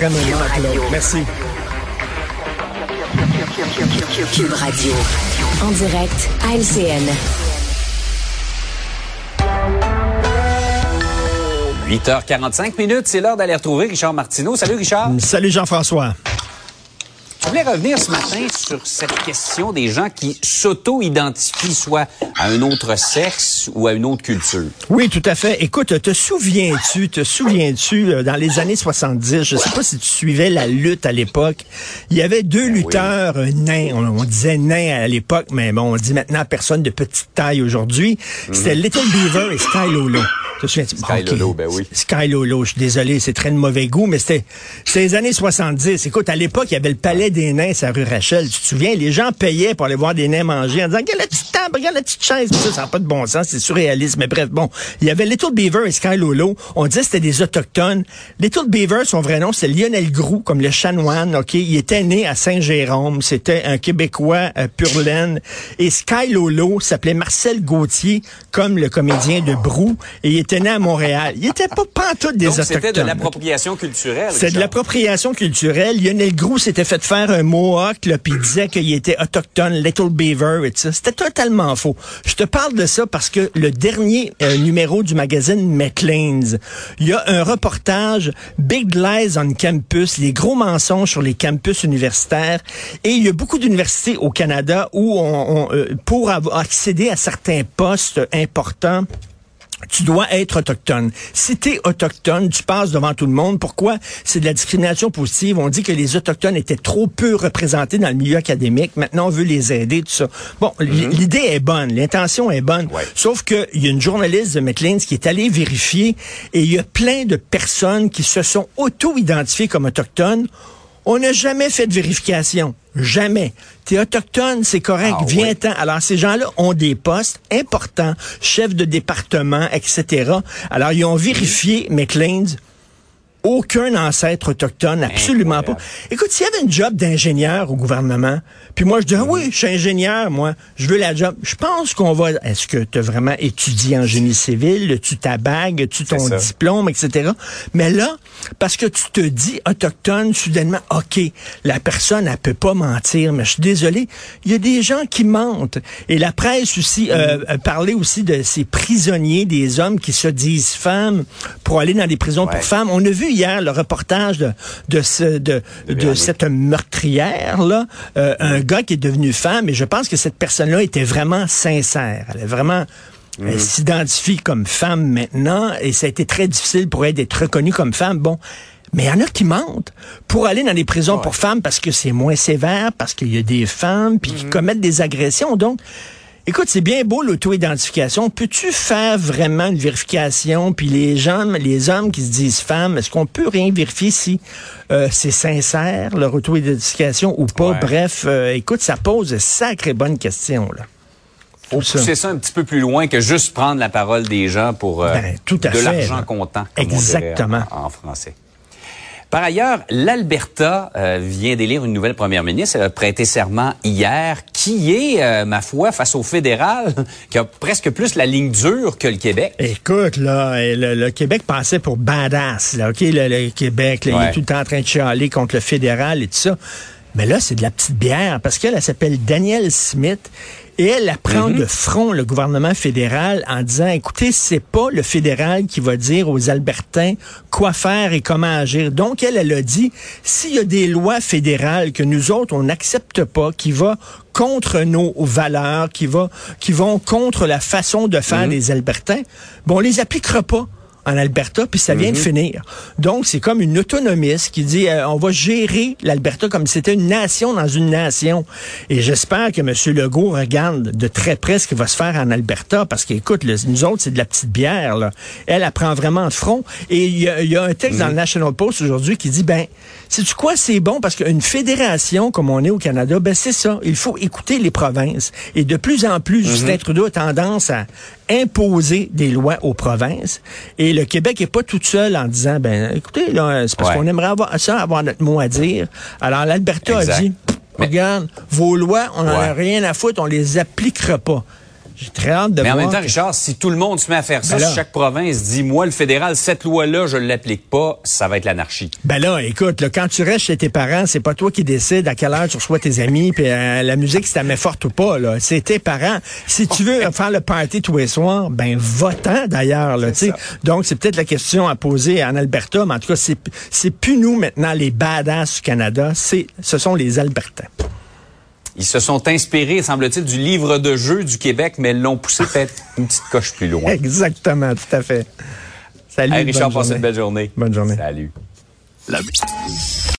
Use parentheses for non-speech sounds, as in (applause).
extrêmement Claude. Merci. Cube Radio. En direct à LCN. 8h45 minutes, c'est l'heure d'aller retrouver Richard Martineau. Salut Richard. Salut Jean-François. Je voulais revenir ce matin sur cette question des gens qui s'auto-identifient soit à un autre sexe ou à une autre culture. Oui, tout à fait. Écoute, te souviens-tu, te souviens-tu, euh, dans les années 70, je sais pas si tu suivais la lutte à l'époque, il y avait deux lutteurs nains, on, disait nains à l'époque, mais bon, on dit maintenant personne de petite taille aujourd'hui. C'était mhm. Little Beaver et Sky Lolo. Sky Lolo, ben oui. Sky Lolo, je suis désolé, c'est très de mauvais goût, mais c'était les années 70. Écoute, à l'époque, il y avait le palais des nains à rue Rachel. Tu te souviens, les gens payaient pour aller voir des nains manger en disant, regarde la petite table, regarde la petite chaise. Ça n'a pas de bon sens, c'est surréaliste. Mais bref, bon, il y avait Little Beaver et Sky Lolo. On disait que c'était des autochtones. Little Beaver, son vrai nom, c'est Lionel Groux, comme le chanoine, OK? Il était né à Saint-Jérôme. C'était un Québécois euh, pur laine. Et Sky Lolo s'appelait Marcel Gauthier, comme le comédien de Brou. Et il était né à Montréal. Il était pas pantoute des autochtones. c'était de l'appropriation culturelle. C'est de l'appropriation culturelle. Lionel Groux s'était fait faire un Mohawk, puis il disait qu'il était autochtone, Little Beaver et ça. C'était totalement faux. Je te parle de ça parce que le dernier euh, numéro du magazine McLean's, il y a un reportage Big Lies on Campus, les gros mensonges sur les campus universitaires. Et il y a beaucoup d'universités au Canada où on, on euh, pour accéder à certains postes importants, tu dois être autochtone. Si tu es autochtone, tu passes devant tout le monde. Pourquoi? C'est de la discrimination positive. On dit que les autochtones étaient trop peu représentés dans le milieu académique. Maintenant, on veut les aider, tout ça. Bon, mhm. l'idée est bonne, l'intention est bonne. Sauf qu'il y a une journaliste de McLean qui est allée vérifier et il y a plein de personnes qui se sont auto-identifiées comme autochtones on n'a jamais fait de vérification. Jamais. T'es autochtone, c'est correct, ah viens-t'en. Alors, ces gens-là ont des postes importants, chefs de département, etc. Alors, ils ont vérifié McLean's aucun ancêtre autochtone, absolument pas. Écoute, s'il y avait une job d'ingénieur au gouvernement, puis moi je dis, ah oui, je suis ingénieur, moi, je veux la job. Je pense qu'on va... Est-ce que tu as vraiment étudié en génie civil? Tu ta bague? Tu ton diplôme, etc. Mais là, parce que tu te dis autochtone, soudainement, OK, la personne, elle peut pas mentir, mais je suis désolé, il y a des gens qui mentent. Et la presse aussi euh, mm-hmm. parlait aussi de ces prisonniers, des hommes qui se disent femmes pour aller dans des prisons pour femmes. On a vu hier le reportage de, de, ce, de, de, cette meurtrière, là, euh, un gars qui est devenu femme, et je pense que cette personne-là était vraiment sincère. Elle est vraiment... Elle mhm. s'identifie comme femme maintenant et ça a été très difficile pour elle d'être reconnue comme femme. Bon, mais il y en a qui mentent pour aller dans les prisons pour femmes parce que c'est moins sévère, parce qu'il y a des femmes, puis qui mhm. commettent des agressions. Donc, Écoute, c'est bien beau l'auto-identification. Peux-tu faire vraiment une vérification? Puis les gens, les hommes qui se disent femmes, est-ce qu'on peut rien vérifier si euh, c'est sincère, leur auto-identification ou pas? Bref, euh, écoute, ça pose de sacrées bonnes questions, là. Faut pousser ça un petit peu plus loin que juste prendre la parole des gens pour euh, ben, tout de l'argent comptant, Exactement. en français. Par ailleurs, l'Alberta euh, vient d'élire une nouvelle première ministre. Elle a prêté serment hier, qui est, euh, ma foi, face au fédéral, (laughs) qui a presque plus la ligne dure que le Québec. Écoute, là, le, Québec passait pour badass. Là, OK, le, Québec, il est tout le temps en train de chialer contre le fédéral et tout ça. Mais là, c'est de la petite bière parce qu'elle s'appelle Danielle Smith et elle apprend mhm. de front le gouvernement fédéral en disant, écoutez, c'est pas le fédéral qui va dire aux Albertains quoi faire et comment agir. Donc, elle, elle a dit, s'il y a des lois fédérales que nous autres, on n'accepte pas, qui va contre nos valeurs, qui va, qui vont contre la façon de faire mhm. des Albertains, bon, on les appliquera pas en Alberta, puis ça vient de mhm. finir. Donc, c'est comme une autonomiste qui dit, euh, on va gérer l'Alberta comme si c'était une nation dans une nation. Et j'espère que M. Legault regarde de très près ce qui va se faire en Alberta, parce qu'écoute, nous autres, c'est de la petite bière. Là. Elle, elle prend vraiment de front. Et il y, a un texte dans le mhm. National Post aujourd'hui qui dit, ben, sais-tu quoi, c'est bon, parce qu'une fédération, comme on est au Canada, ben c'est ça, il faut écouter les provinces. Et de plus en plus, Justin mhm. Trudeau a tendance à imposer des lois aux provinces. Et le Québec est pas tout seul en disant, ben, écoutez, c'est parce qu'on aimerait avoir ça, avoir notre mot à dire. Alors, l'Alberta a dit, regarde, vos lois, on n'en a rien à foutre, on les appliquera pas. J'ai très hâte de Mais en voir. même temps, Richard, si tout le monde se met à faire ça, Ben si chaque province dit, moi, le fédéral, cette loi-là, je l'applique pas, ça va être l'anarchie. Ben là, écoute, là, quand tu restes chez tes parents, c'est pas toi qui décides à quelle heure tu reçois tes amis, puis euh, la musique, si met forte ou pas, là. C'est tes parents. Si tu veux (laughs) faire le party tous les soirs, ben votant d'ailleurs, là, tu sais. Donc, c'est peut-être la question à poser en Alberta, mais en tout cas, c'est, c'est plus nous maintenant, les badass du Canada, c'est, ce sont les Albertains. Ils se sont inspirés, semble-t-il, du livre de jeu du Québec, mais l'ont poussé peut-être une petite coche plus loin. Exactement, tout à fait. Salut. Hey, Richard, bonne passe journée. une belle journée. Bonne journée. Salut. La-